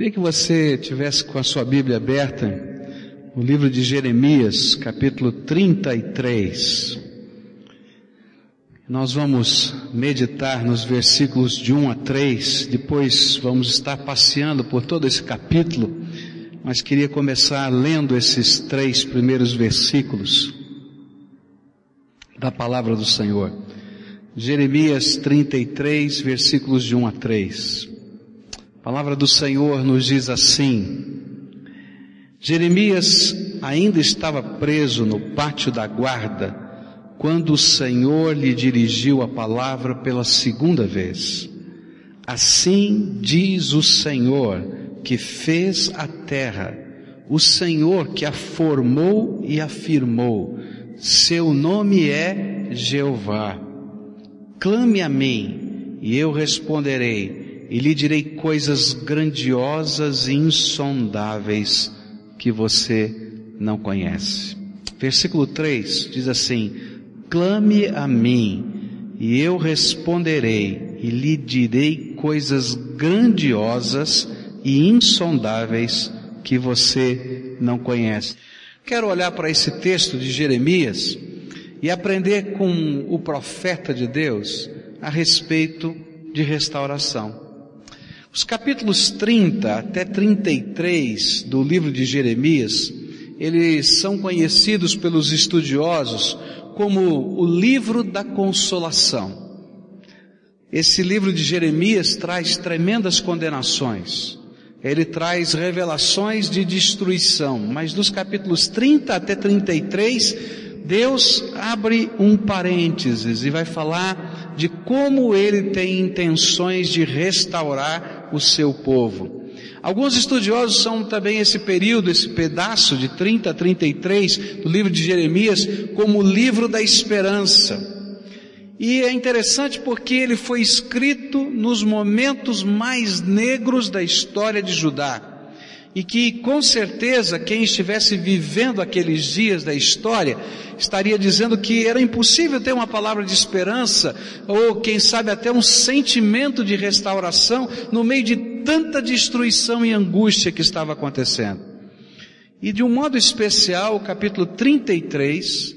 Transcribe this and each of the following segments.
Queria que você tivesse com a sua Bíblia aberta no livro de Jeremias, capítulo 33. Nós vamos meditar nos versículos de 1 a 3, depois vamos estar passeando por todo esse capítulo, mas queria começar lendo esses três primeiros versículos da palavra do Senhor. Jeremias 33, versículos de 1 a 3. A palavra do Senhor nos diz assim: Jeremias ainda estava preso no pátio da guarda quando o Senhor lhe dirigiu a palavra pela segunda vez. Assim diz o Senhor que fez a terra, o Senhor que a formou e afirmou. Seu nome é Jeová. Clame a mim e eu responderei e lhe direi coisas grandiosas e insondáveis que você não conhece. Versículo 3 diz assim: Clame a mim, e eu responderei, e lhe direi coisas grandiosas e insondáveis que você não conhece. Quero olhar para esse texto de Jeremias e aprender com o profeta de Deus a respeito de restauração. Os capítulos 30 até 33 do livro de Jeremias, eles são conhecidos pelos estudiosos como o livro da consolação. Esse livro de Jeremias traz tremendas condenações. Ele traz revelações de destruição, mas dos capítulos 30 até 33, Deus abre um parênteses e vai falar de como ele tem intenções de restaurar o seu povo. Alguns estudiosos são também esse período, esse pedaço de 30 a 33 do livro de Jeremias como o livro da esperança. E é interessante porque ele foi escrito nos momentos mais negros da história de Judá e que com certeza quem estivesse vivendo aqueles dias da história estaria dizendo que era impossível ter uma palavra de esperança ou quem sabe até um sentimento de restauração no meio de tanta destruição e angústia que estava acontecendo. E de um modo especial, o capítulo 33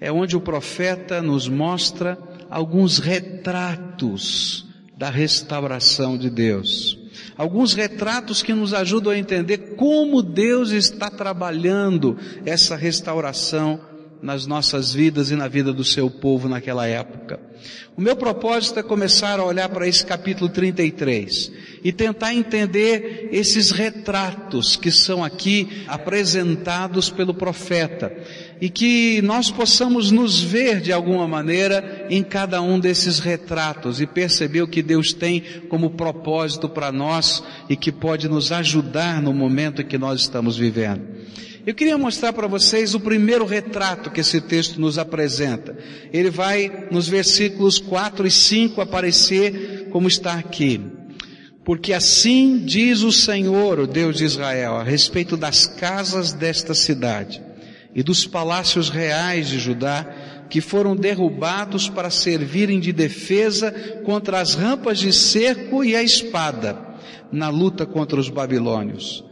é onde o profeta nos mostra alguns retratos da restauração de Deus alguns retratos que nos ajudam a entender como Deus está trabalhando essa restauração nas nossas vidas e na vida do seu povo naquela época. O meu propósito é começar a olhar para esse capítulo 33 e tentar entender esses retratos que são aqui apresentados pelo profeta e que nós possamos nos ver de alguma maneira em cada um desses retratos e perceber o que Deus tem como propósito para nós e que pode nos ajudar no momento que nós estamos vivendo. Eu queria mostrar para vocês o primeiro retrato que esse texto nos apresenta. Ele vai nos versículos 4 e 5 aparecer como está aqui. Porque assim diz o Senhor, o Deus de Israel, a respeito das casas desta cidade e dos palácios reais de Judá, que foram derrubados para servirem de defesa contra as rampas de cerco e a espada, na luta contra os babilônios.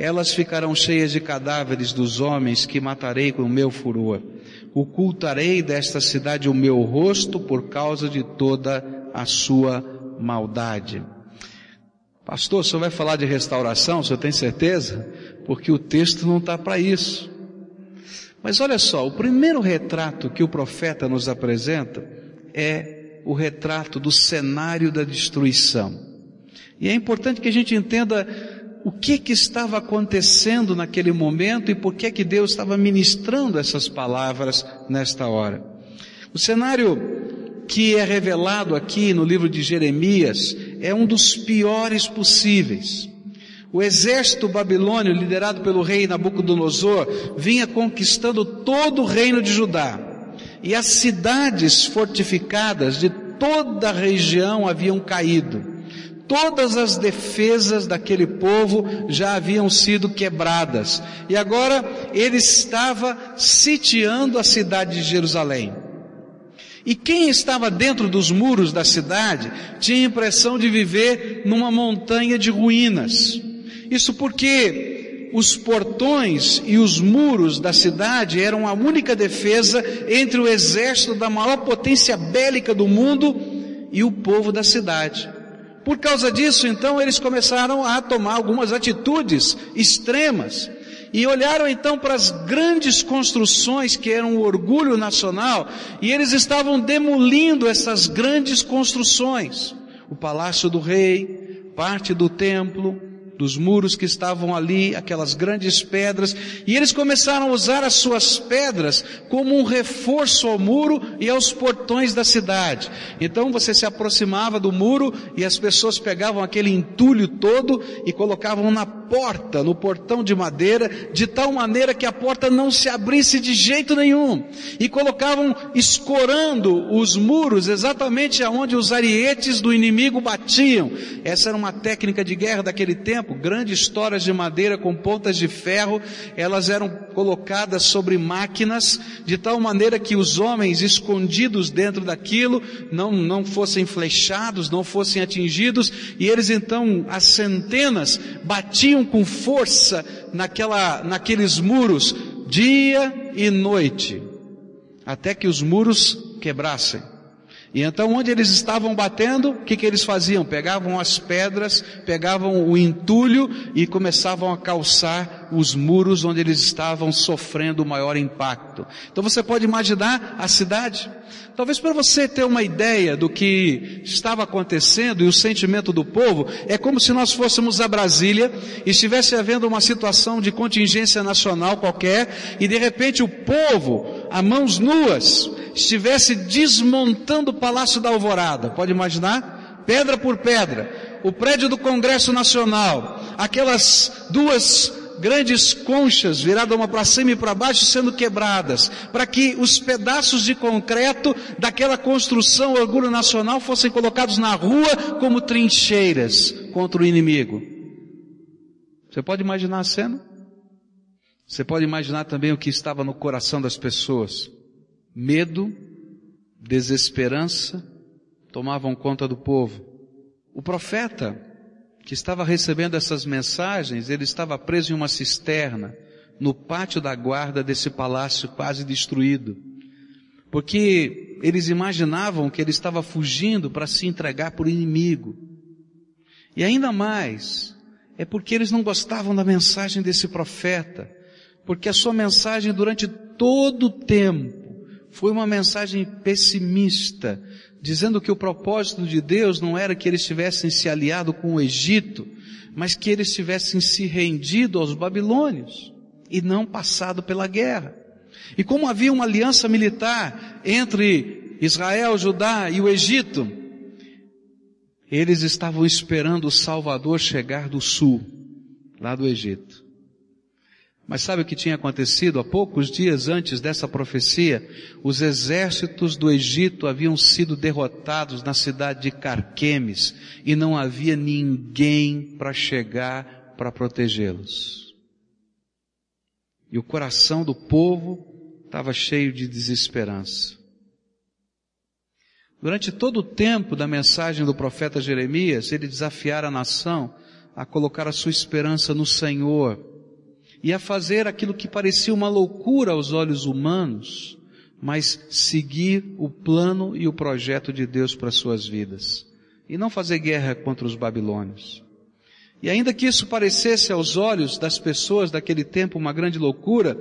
Elas ficarão cheias de cadáveres dos homens que matarei com o meu furor. Ocultarei desta cidade o meu rosto por causa de toda a sua maldade. Pastor, o senhor vai falar de restauração, o senhor tem certeza? Porque o texto não está para isso. Mas olha só, o primeiro retrato que o profeta nos apresenta é o retrato do cenário da destruição. E é importante que a gente entenda o que que estava acontecendo naquele momento e por que que Deus estava ministrando essas palavras nesta hora. O cenário que é revelado aqui no livro de Jeremias é um dos piores possíveis. O exército babilônio, liderado pelo rei Nabucodonosor, vinha conquistando todo o reino de Judá. E as cidades fortificadas de toda a região haviam caído. Todas as defesas daquele povo já haviam sido quebradas. E agora ele estava sitiando a cidade de Jerusalém. E quem estava dentro dos muros da cidade tinha a impressão de viver numa montanha de ruínas. Isso porque os portões e os muros da cidade eram a única defesa entre o exército da maior potência bélica do mundo e o povo da cidade. Por causa disso, então, eles começaram a tomar algumas atitudes extremas e olharam então para as grandes construções que eram o orgulho nacional e eles estavam demolindo essas grandes construções. O palácio do rei, parte do templo, dos muros que estavam ali, aquelas grandes pedras, e eles começaram a usar as suas pedras como um reforço ao muro e aos portões da cidade. Então você se aproximava do muro e as pessoas pegavam aquele entulho todo e colocavam na porta, no portão de madeira, de tal maneira que a porta não se abrisse de jeito nenhum. E colocavam escorando os muros exatamente aonde os arietes do inimigo batiam. Essa era uma técnica de guerra daquele tempo, grandes toras de madeira com pontas de ferro, elas eram colocadas sobre máquinas, de tal maneira que os homens escondidos dentro daquilo não, não fossem flechados, não fossem atingidos, e eles então, as centenas, batiam batiam com força naquela, naqueles muros, dia e noite, até que os muros quebrassem. E então, onde eles estavam batendo, o que, que eles faziam? Pegavam as pedras, pegavam o entulho e começavam a calçar os muros onde eles estavam sofrendo o maior impacto. Então você pode imaginar a cidade. Talvez para você ter uma ideia do que estava acontecendo e o sentimento do povo, é como se nós fôssemos a Brasília e estivesse havendo uma situação de contingência nacional qualquer e de repente o povo, a mãos nuas, estivesse desmontando o Palácio da Alvorada. Pode imaginar? Pedra por pedra. O prédio do Congresso Nacional. Aquelas duas grandes conchas viradas uma para cima e para baixo sendo quebradas, para que os pedaços de concreto daquela construção orgulho nacional fossem colocados na rua como trincheiras contra o inimigo. Você pode imaginar a cena? Você pode imaginar também o que estava no coração das pessoas medo, desesperança tomavam conta do povo. O profeta que estava recebendo essas mensagens, ele estava preso em uma cisterna no pátio da guarda desse palácio quase destruído. Porque eles imaginavam que ele estava fugindo para se entregar por inimigo. E ainda mais, é porque eles não gostavam da mensagem desse profeta, porque a sua mensagem durante todo o tempo foi uma mensagem pessimista, dizendo que o propósito de Deus não era que eles tivessem se aliado com o Egito, mas que eles tivessem se rendido aos babilônios e não passado pela guerra. E como havia uma aliança militar entre Israel, Judá e o Egito, eles estavam esperando o Salvador chegar do sul, lá do Egito. Mas sabe o que tinha acontecido? Há poucos dias antes dessa profecia, os exércitos do Egito haviam sido derrotados na cidade de Carquemes e não havia ninguém para chegar para protegê-los. E o coração do povo estava cheio de desesperança. Durante todo o tempo da mensagem do profeta Jeremias, ele desafiara a nação a colocar a sua esperança no Senhor e a fazer aquilo que parecia uma loucura aos olhos humanos, mas seguir o plano e o projeto de Deus para suas vidas. E não fazer guerra contra os babilônios. E ainda que isso parecesse aos olhos das pessoas daquele tempo uma grande loucura,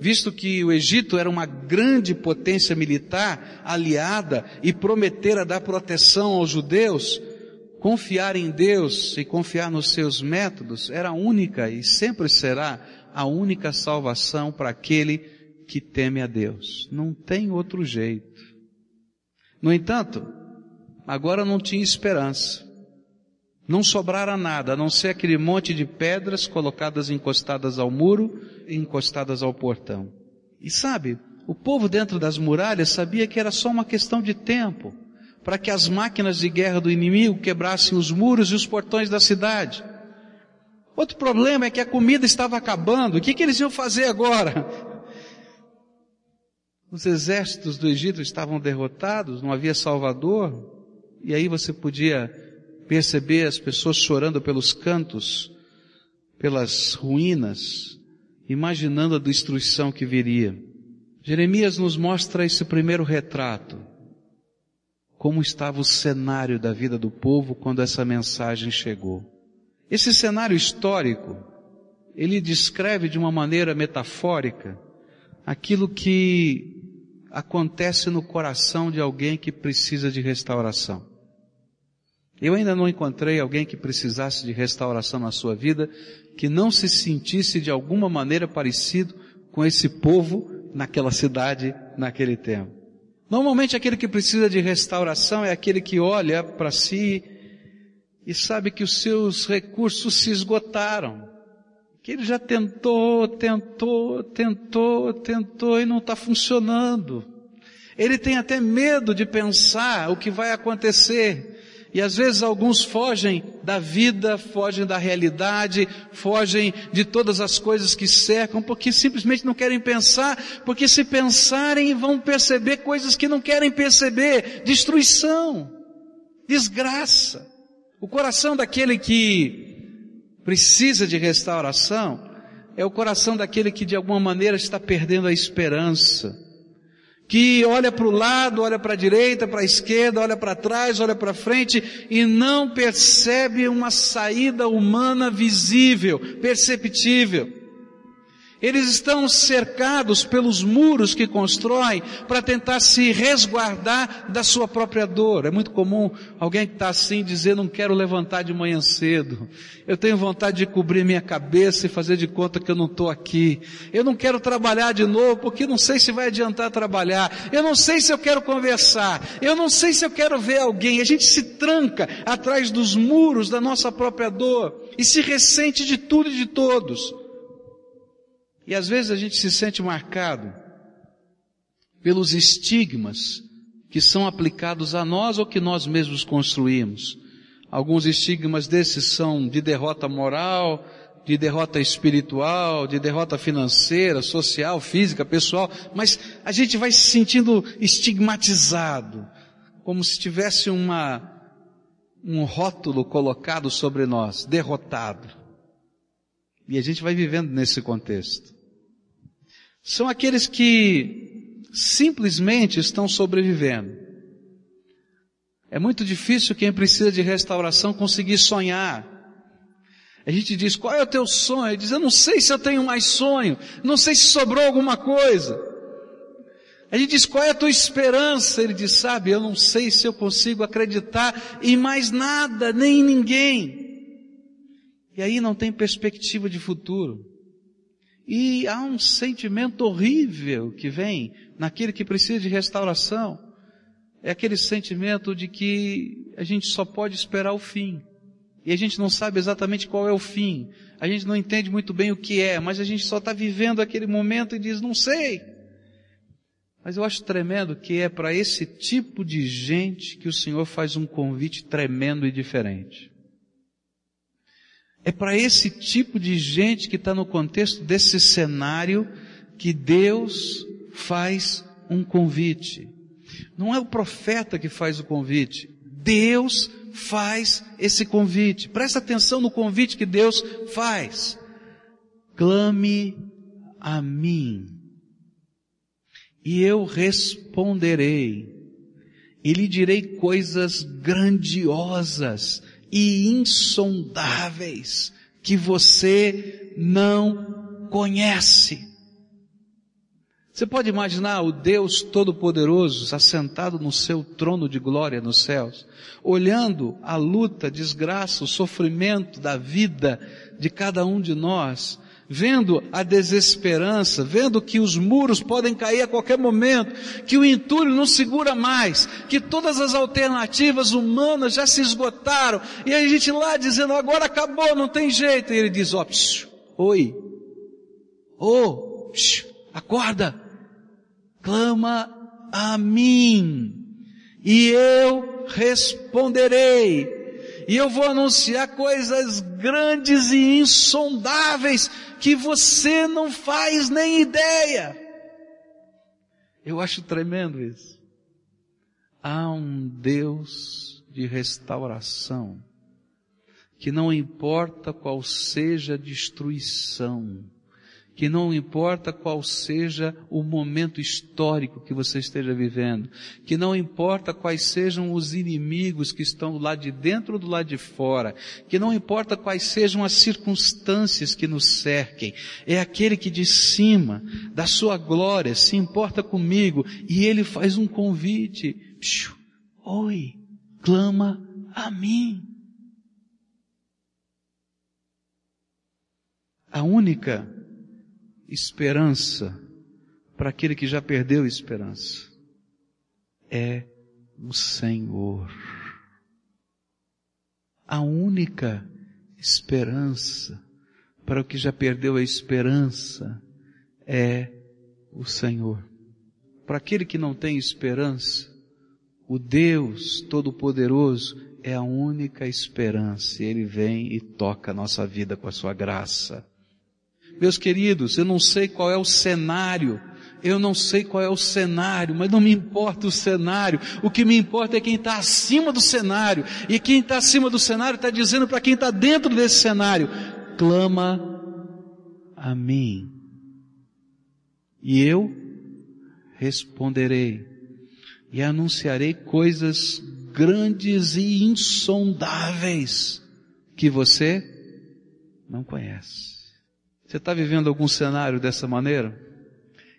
visto que o Egito era uma grande potência militar aliada e prometera dar proteção aos judeus, confiar em Deus e confiar nos seus métodos era a única e sempre será a única salvação para aquele que teme a Deus. Não tem outro jeito. No entanto, agora não tinha esperança. Não sobrara nada, a não ser aquele monte de pedras colocadas encostadas ao muro e encostadas ao portão. E sabe, o povo dentro das muralhas sabia que era só uma questão de tempo para que as máquinas de guerra do inimigo quebrassem os muros e os portões da cidade. Outro problema é que a comida estava acabando. O que, que eles iam fazer agora? Os exércitos do Egito estavam derrotados, não havia Salvador. E aí você podia perceber as pessoas chorando pelos cantos, pelas ruínas, imaginando a destruição que viria. Jeremias nos mostra esse primeiro retrato, como estava o cenário da vida do povo quando essa mensagem chegou. Esse cenário histórico, ele descreve de uma maneira metafórica aquilo que acontece no coração de alguém que precisa de restauração. Eu ainda não encontrei alguém que precisasse de restauração na sua vida que não se sentisse de alguma maneira parecido com esse povo naquela cidade, naquele tempo. Normalmente aquele que precisa de restauração é aquele que olha para si e sabe que os seus recursos se esgotaram. Que ele já tentou, tentou, tentou, tentou e não está funcionando. Ele tem até medo de pensar o que vai acontecer. E às vezes alguns fogem da vida, fogem da realidade, fogem de todas as coisas que cercam, porque simplesmente não querem pensar, porque se pensarem vão perceber coisas que não querem perceber, destruição, desgraça. O coração daquele que precisa de restauração é o coração daquele que de alguma maneira está perdendo a esperança que olha para o lado, olha para a direita, para a esquerda, olha para trás, olha para frente e não percebe uma saída humana visível, perceptível. Eles estão cercados pelos muros que constroem para tentar se resguardar da sua própria dor. É muito comum alguém que está assim dizer, não quero levantar de manhã cedo. Eu tenho vontade de cobrir minha cabeça e fazer de conta que eu não estou aqui. Eu não quero trabalhar de novo porque não sei se vai adiantar trabalhar. Eu não sei se eu quero conversar. Eu não sei se eu quero ver alguém. A gente se tranca atrás dos muros da nossa própria dor e se ressente de tudo e de todos. E às vezes a gente se sente marcado pelos estigmas que são aplicados a nós ou que nós mesmos construímos. Alguns estigmas desses são de derrota moral, de derrota espiritual, de derrota financeira, social, física, pessoal, mas a gente vai se sentindo estigmatizado, como se tivesse uma, um rótulo colocado sobre nós, derrotado. E a gente vai vivendo nesse contexto são aqueles que simplesmente estão sobrevivendo. É muito difícil quem precisa de restauração conseguir sonhar. A gente diz, qual é o teu sonho? Ele diz, eu não sei se eu tenho mais sonho, não sei se sobrou alguma coisa. A gente diz, qual é a tua esperança? Ele diz, sabe, eu não sei se eu consigo acreditar em mais nada, nem em ninguém. E aí não tem perspectiva de futuro. E há um sentimento horrível que vem naquele que precisa de restauração. É aquele sentimento de que a gente só pode esperar o fim. E a gente não sabe exatamente qual é o fim. A gente não entende muito bem o que é, mas a gente só está vivendo aquele momento e diz, não sei. Mas eu acho tremendo que é para esse tipo de gente que o Senhor faz um convite tremendo e diferente. É para esse tipo de gente que está no contexto desse cenário que Deus faz um convite. Não é o profeta que faz o convite. Deus faz esse convite. Presta atenção no convite que Deus faz. Clame a mim e eu responderei e lhe direi coisas grandiosas e insondáveis que você não conhece. Você pode imaginar o Deus Todo-Poderoso assentado no seu trono de glória nos céus, olhando a luta, desgraça, o sofrimento da vida de cada um de nós, vendo a desesperança, vendo que os muros podem cair a qualquer momento, que o entulho não segura mais, que todas as alternativas humanas já se esgotaram, e a gente lá dizendo, agora acabou, não tem jeito, e ele diz, ó, oh, oi, oh, psiu, acorda, clama a mim, e eu responderei, e eu vou anunciar coisas grandes e insondáveis que você não faz nem ideia. Eu acho tremendo isso. Há um Deus de restauração que não importa qual seja a destruição, que não importa qual seja o momento histórico que você esteja vivendo, que não importa quais sejam os inimigos que estão do lado de dentro ou do lado de fora, que não importa quais sejam as circunstâncias que nos cerquem, é aquele que de cima da sua glória se importa comigo e ele faz um convite. Oi, clama a mim. A única esperança para aquele que já perdeu a esperança é o Senhor. A única esperança para o que já perdeu a esperança é o Senhor. Para aquele que não tem esperança, o Deus Todo-Poderoso é a única esperança. Ele vem e toca a nossa vida com a sua graça. Meus queridos, eu não sei qual é o cenário, eu não sei qual é o cenário, mas não me importa o cenário, o que me importa é quem está acima do cenário, e quem está acima do cenário está dizendo para quem está dentro desse cenário, clama a mim, e eu responderei, e anunciarei coisas grandes e insondáveis que você não conhece. Você está vivendo algum cenário dessa maneira?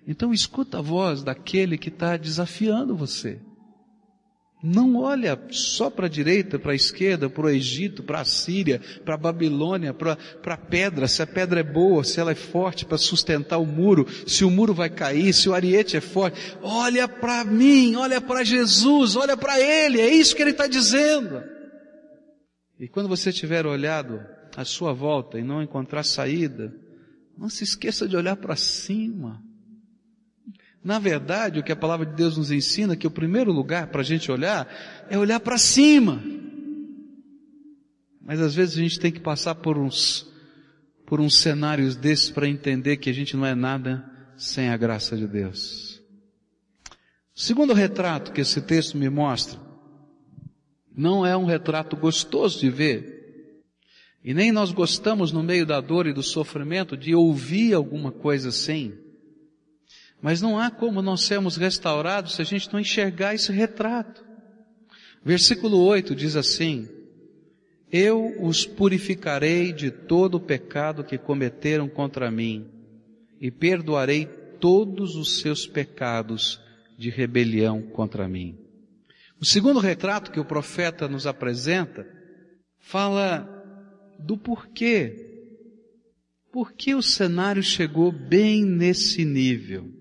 Então escuta a voz daquele que está desafiando você. Não olha só para a direita, para a esquerda, para o Egito, para a Síria, para a Babilônia, para a pedra, se a pedra é boa, se ela é forte para sustentar o muro, se o muro vai cair, se o ariete é forte. Olha para mim, olha para Jesus, olha para Ele, é isso que Ele está dizendo. E quando você tiver olhado à sua volta e não encontrar saída, não se esqueça de olhar para cima. Na verdade, o que a palavra de Deus nos ensina, é que o primeiro lugar para a gente olhar é olhar para cima. Mas às vezes a gente tem que passar por uns, por uns cenários desses para entender que a gente não é nada sem a graça de Deus. O segundo retrato que esse texto me mostra, não é um retrato gostoso de ver, e nem nós gostamos no meio da dor e do sofrimento de ouvir alguma coisa assim. Mas não há como nós sermos restaurados se a gente não enxergar esse retrato. Versículo 8 diz assim, Eu os purificarei de todo o pecado que cometeram contra mim e perdoarei todos os seus pecados de rebelião contra mim. O segundo retrato que o profeta nos apresenta fala do porquê. Por que o cenário chegou bem nesse nível?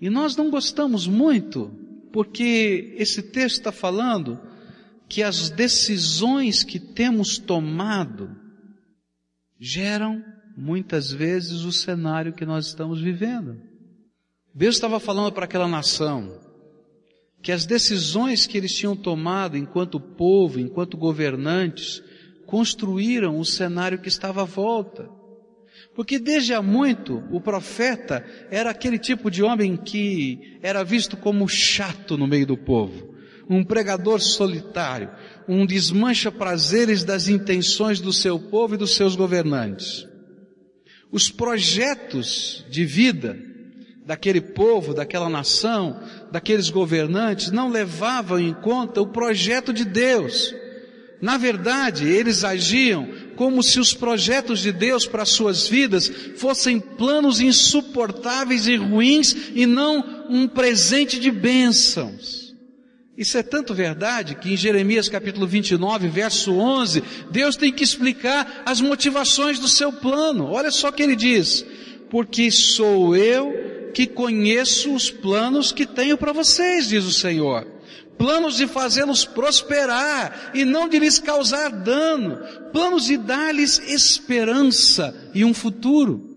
E nós não gostamos muito, porque esse texto está falando que as decisões que temos tomado geram muitas vezes o cenário que nós estamos vivendo. Deus estava falando para aquela nação que as decisões que eles tinham tomado enquanto povo, enquanto governantes, construíram o cenário que estava à volta. Porque desde há muito o profeta era aquele tipo de homem que era visto como chato no meio do povo, um pregador solitário, um desmancha prazeres das intenções do seu povo e dos seus governantes. Os projetos de vida daquele povo, daquela nação, daqueles governantes não levavam em conta o projeto de Deus na verdade, eles agiam como se os projetos de Deus para suas vidas fossem planos insuportáveis e ruins e não um presente de bênçãos. Isso é tanto verdade que em Jeremias capítulo 29, verso 11, Deus tem que explicar as motivações do seu plano. Olha só o que ele diz: Porque sou eu que conheço os planos que tenho para vocês, diz o Senhor planos de fazê-los prosperar e não de lhes causar dano, planos de dar-lhes esperança e um futuro.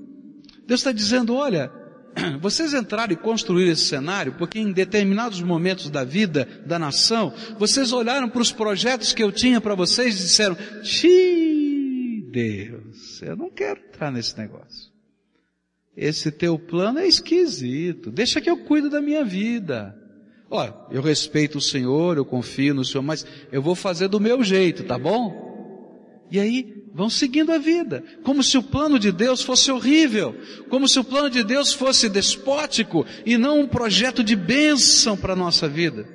Deus está dizendo, olha, vocês entraram e construíram esse cenário porque em determinados momentos da vida da nação, vocês olharam para os projetos que eu tinha para vocês e disseram, Xiii, Deus, eu não quero entrar nesse negócio. Esse teu plano é esquisito, deixa que eu cuido da minha vida. Olha, eu respeito o Senhor, eu confio no Senhor, mas eu vou fazer do meu jeito, tá bom? E aí vão seguindo a vida, como se o plano de Deus fosse horrível, como se o plano de Deus fosse despótico e não um projeto de bênção para a nossa vida.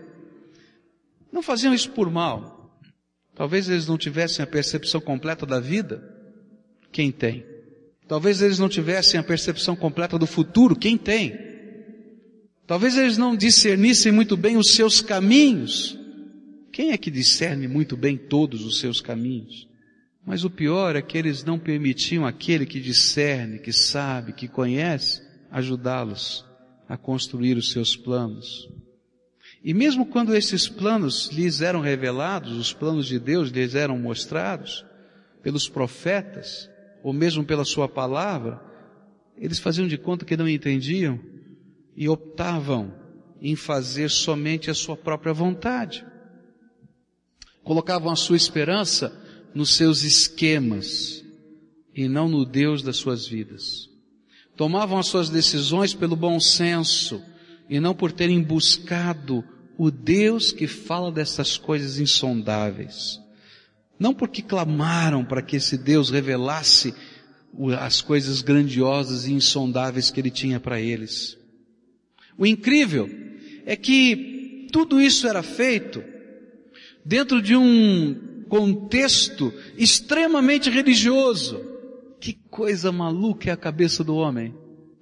Não faziam isso por mal. Talvez eles não tivessem a percepção completa da vida. Quem tem? Talvez eles não tivessem a percepção completa do futuro. Quem tem? Talvez eles não discernissem muito bem os seus caminhos. Quem é que discerne muito bem todos os seus caminhos? Mas o pior é que eles não permitiam aquele que discerne, que sabe, que conhece, ajudá-los a construir os seus planos. E mesmo quando esses planos lhes eram revelados, os planos de Deus lhes eram mostrados pelos profetas, ou mesmo pela sua palavra, eles faziam de conta que não entendiam e optavam em fazer somente a sua própria vontade. Colocavam a sua esperança nos seus esquemas e não no Deus das suas vidas. Tomavam as suas decisões pelo bom senso e não por terem buscado o Deus que fala dessas coisas insondáveis. Não porque clamaram para que esse Deus revelasse as coisas grandiosas e insondáveis que ele tinha para eles. O incrível é que tudo isso era feito dentro de um contexto extremamente religioso. Que coisa maluca é a cabeça do homem,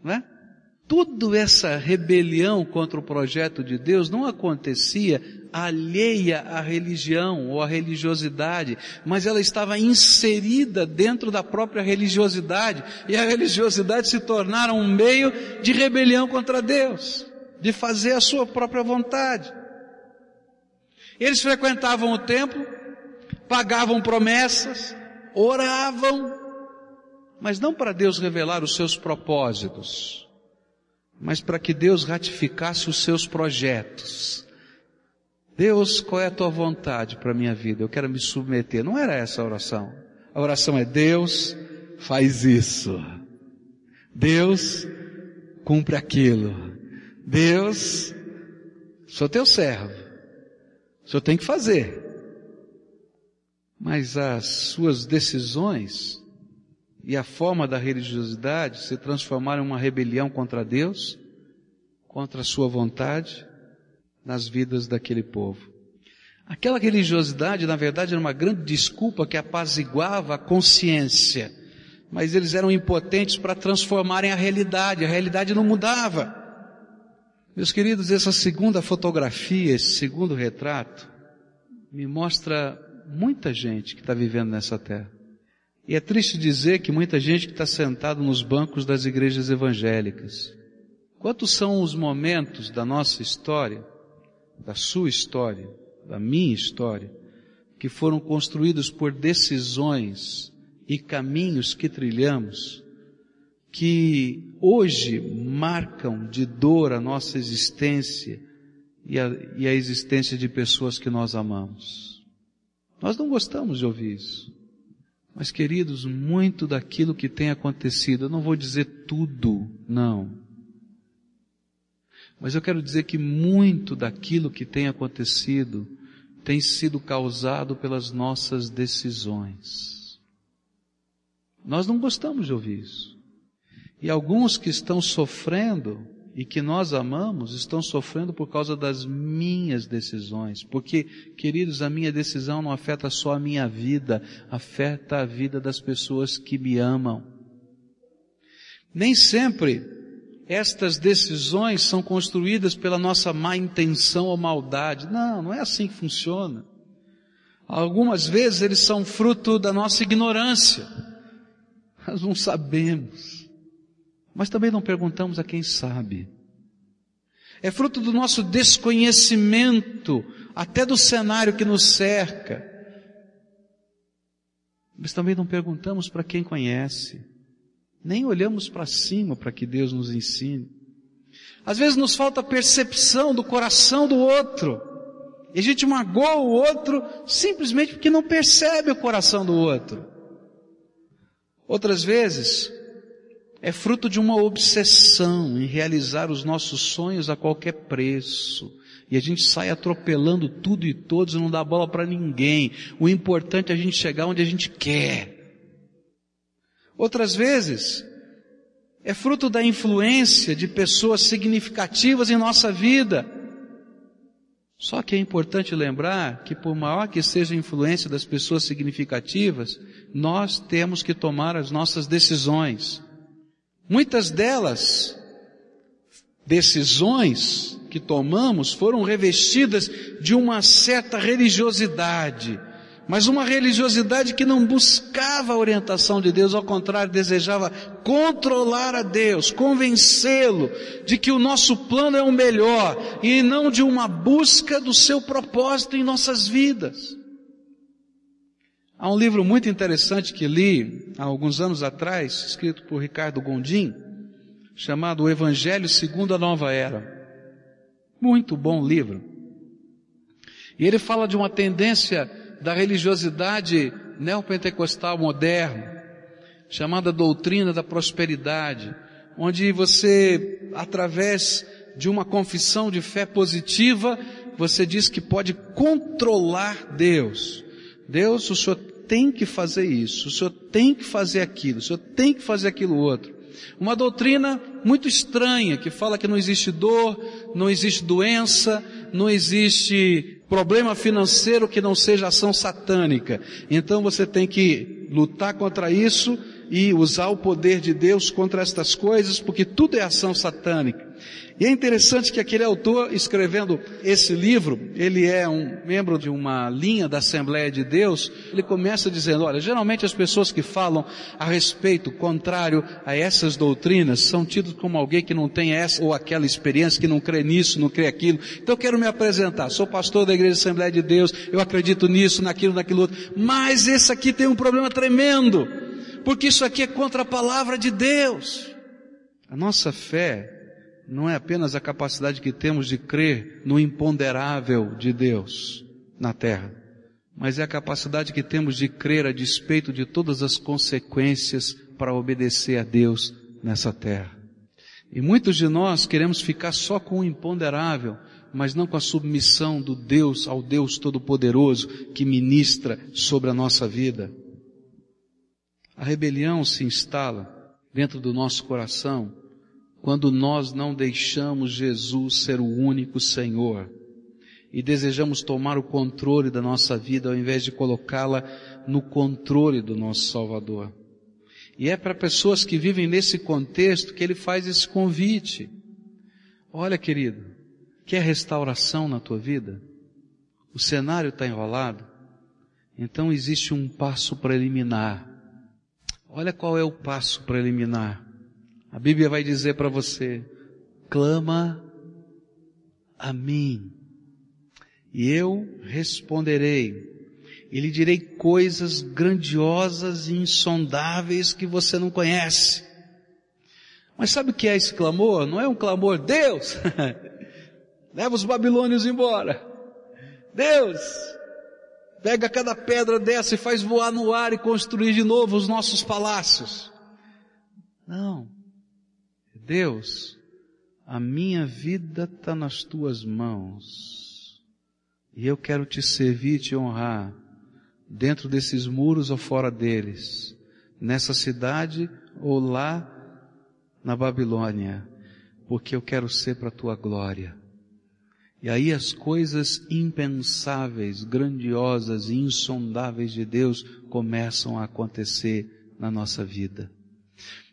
não é? Tudo essa rebelião contra o projeto de Deus não acontecia alheia à religião ou à religiosidade, mas ela estava inserida dentro da própria religiosidade, e a religiosidade se tornara um meio de rebelião contra Deus, de fazer a sua própria vontade. Eles frequentavam o templo, pagavam promessas, oravam, mas não para Deus revelar os seus propósitos, mas para que Deus ratificasse os seus projetos. Deus, qual é a tua vontade para a minha vida? Eu quero me submeter. Não era essa a oração. A oração é Deus, faz isso. Deus, cumpre aquilo. Deus, sou teu servo. O senhor tem que fazer mas as suas decisões e a forma da religiosidade se transformaram em uma rebelião contra Deus, contra a sua vontade, nas vidas daquele povo. Aquela religiosidade, na verdade, era uma grande desculpa que apaziguava a consciência, mas eles eram impotentes para transformarem a realidade, a realidade não mudava. Meus queridos, essa segunda fotografia, esse segundo retrato, me mostra muita gente que está vivendo nessa terra. E é triste dizer que muita gente que está sentado nos bancos das igrejas evangélicas. Quantos são os momentos da nossa história, da sua história, da minha história, que foram construídos por decisões e caminhos que trilhamos, que hoje marcam de dor a nossa existência e a, e a existência de pessoas que nós amamos. Nós não gostamos de ouvir isso. Mas, queridos, muito daquilo que tem acontecido, eu não vou dizer tudo, não. Mas eu quero dizer que muito daquilo que tem acontecido tem sido causado pelas nossas decisões. Nós não gostamos de ouvir isso. E alguns que estão sofrendo e que nós amamos estão sofrendo por causa das minhas decisões. Porque, queridos, a minha decisão não afeta só a minha vida, afeta a vida das pessoas que me amam. Nem sempre estas decisões são construídas pela nossa má intenção ou maldade. Não, não é assim que funciona. Algumas vezes eles são fruto da nossa ignorância. Nós não sabemos. Mas também não perguntamos a quem sabe. É fruto do nosso desconhecimento, até do cenário que nos cerca. Mas também não perguntamos para quem conhece. Nem olhamos para cima para que Deus nos ensine. Às vezes nos falta percepção do coração do outro. E a gente magoa o outro simplesmente porque não percebe o coração do outro. Outras vezes, é fruto de uma obsessão em realizar os nossos sonhos a qualquer preço. E a gente sai atropelando tudo e todos não dá bola para ninguém. O importante é a gente chegar onde a gente quer. Outras vezes, é fruto da influência de pessoas significativas em nossa vida. Só que é importante lembrar que por maior que seja a influência das pessoas significativas, nós temos que tomar as nossas decisões. Muitas delas, decisões que tomamos foram revestidas de uma certa religiosidade, mas uma religiosidade que não buscava a orientação de Deus, ao contrário, desejava controlar a Deus, convencê-lo de que o nosso plano é o melhor e não de uma busca do seu propósito em nossas vidas. Há um livro muito interessante que li há alguns anos atrás, escrito por Ricardo Gondim, chamado O Evangelho segundo a Nova Era. Muito bom livro. E ele fala de uma tendência da religiosidade neopentecostal moderna, chamada doutrina da prosperidade, onde você, através de uma confissão de fé positiva, você diz que pode controlar Deus. Deus, o Senhor tem que fazer isso, o Senhor tem que fazer aquilo, o Senhor tem que fazer aquilo outro. Uma doutrina muito estranha que fala que não existe dor, não existe doença, não existe problema financeiro que não seja ação satânica. Então você tem que lutar contra isso e usar o poder de Deus contra estas coisas, porque tudo é ação satânica. E é interessante que aquele autor, escrevendo esse livro, ele é um membro de uma linha da Assembleia de Deus, ele começa dizendo, olha, geralmente as pessoas que falam a respeito contrário a essas doutrinas são tidos como alguém que não tem essa ou aquela experiência, que não crê nisso, não crê aquilo. Então eu quero me apresentar, sou pastor da Igreja Assembleia de Deus, eu acredito nisso, naquilo, naquilo outro. Mas esse aqui tem um problema tremendo, porque isso aqui é contra a palavra de Deus. A nossa fé não é apenas a capacidade que temos de crer no imponderável de Deus na terra, mas é a capacidade que temos de crer a despeito de todas as consequências para obedecer a Deus nessa terra. E muitos de nós queremos ficar só com o imponderável, mas não com a submissão do Deus ao Deus Todo-Poderoso que ministra sobre a nossa vida. A rebelião se instala dentro do nosso coração quando nós não deixamos Jesus ser o único Senhor e desejamos tomar o controle da nossa vida ao invés de colocá-la no controle do nosso Salvador. E é para pessoas que vivem nesse contexto que ele faz esse convite. Olha, querido, quer restauração na tua vida? O cenário está enrolado? Então existe um passo preliminar. Olha qual é o passo preliminar. A Bíblia vai dizer para você, clama a mim, e eu responderei, e lhe direi coisas grandiosas e insondáveis que você não conhece. Mas sabe o que é esse clamor? Não é um clamor, Deus, leva os babilônios embora. Deus, pega cada pedra dessa e faz voar no ar e construir de novo os nossos palácios. Não. Deus, a minha vida está nas tuas mãos. E eu quero te servir e te honrar, dentro desses muros ou fora deles, nessa cidade ou lá na Babilônia, porque eu quero ser para a tua glória. E aí as coisas impensáveis, grandiosas e insondáveis de Deus começam a acontecer na nossa vida.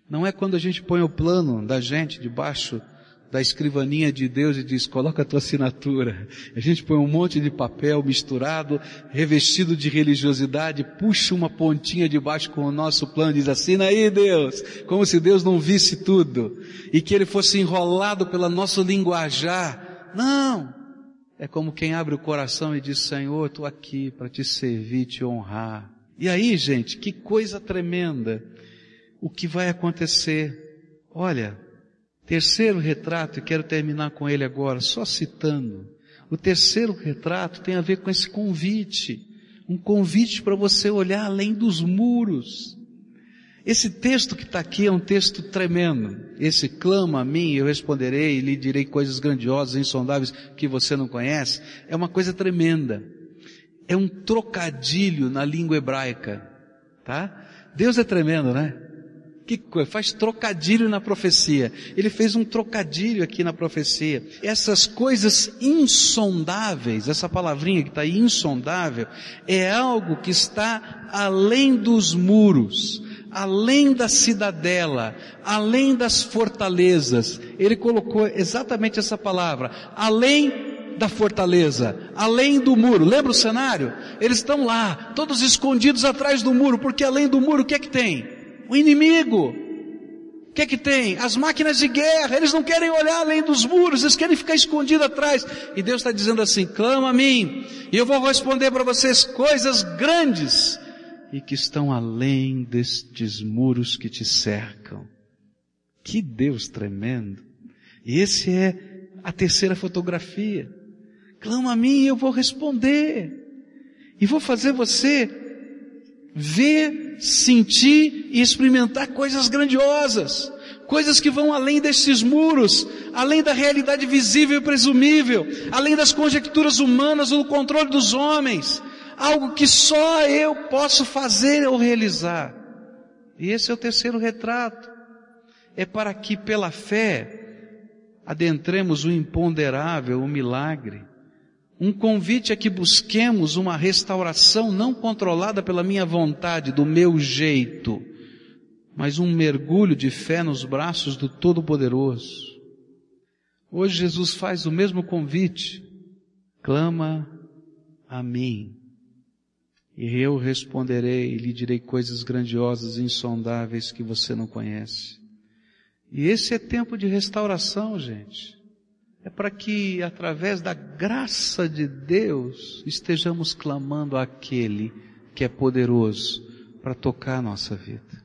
Não é quando a gente põe o plano da gente debaixo da escrivaninha de Deus e diz, coloca a tua assinatura. A gente põe um monte de papel misturado, revestido de religiosidade, puxa uma pontinha debaixo com o nosso plano e diz, assina aí Deus, como se Deus não visse tudo e que ele fosse enrolado pela nosso linguajar. Não! É como quem abre o coração e diz, Senhor, estou aqui para te servir, te honrar. E aí, gente, que coisa tremenda o que vai acontecer. Olha, terceiro retrato, e quero terminar com ele agora, só citando. O terceiro retrato tem a ver com esse convite. Um convite para você olhar além dos muros. Esse texto que está aqui é um texto tremendo. Esse clama a mim, eu responderei e lhe direi coisas grandiosas, insondáveis que você não conhece. É uma coisa tremenda. É um trocadilho na língua hebraica, tá? Deus é tremendo, né? Que coisa, faz trocadilho na profecia. Ele fez um trocadilho aqui na profecia. Essas coisas insondáveis, essa palavrinha que está aí, insondável, é algo que está além dos muros, além da cidadela, além das fortalezas. Ele colocou exatamente essa palavra, além da fortaleza, além do muro. Lembra o cenário? Eles estão lá, todos escondidos atrás do muro, porque além do muro o que é que tem? o inimigo. O que é que tem? As máquinas de guerra, eles não querem olhar além dos muros, eles querem ficar escondidos atrás. E Deus está dizendo assim: clama a mim, e eu vou responder para vocês coisas grandes e que estão além destes muros que te cercam. Que Deus tremendo! E esse é a terceira fotografia. Clama a mim e eu vou responder. E vou fazer você ver, sentir e experimentar coisas grandiosas, coisas que vão além desses muros, além da realidade visível e presumível, além das conjecturas humanas ou do controle dos homens, algo que só eu posso fazer ou realizar. E esse é o terceiro retrato. É para que pela fé adentremos o imponderável, o milagre um convite a que busquemos uma restauração não controlada pela minha vontade, do meu jeito, mas um mergulho de fé nos braços do Todo-Poderoso. Hoje Jesus faz o mesmo convite. Clama a mim. E eu responderei e lhe direi coisas grandiosas e insondáveis que você não conhece. E esse é tempo de restauração, gente é para que, através da graça de Deus, estejamos clamando àquele que é poderoso para tocar a nossa vida.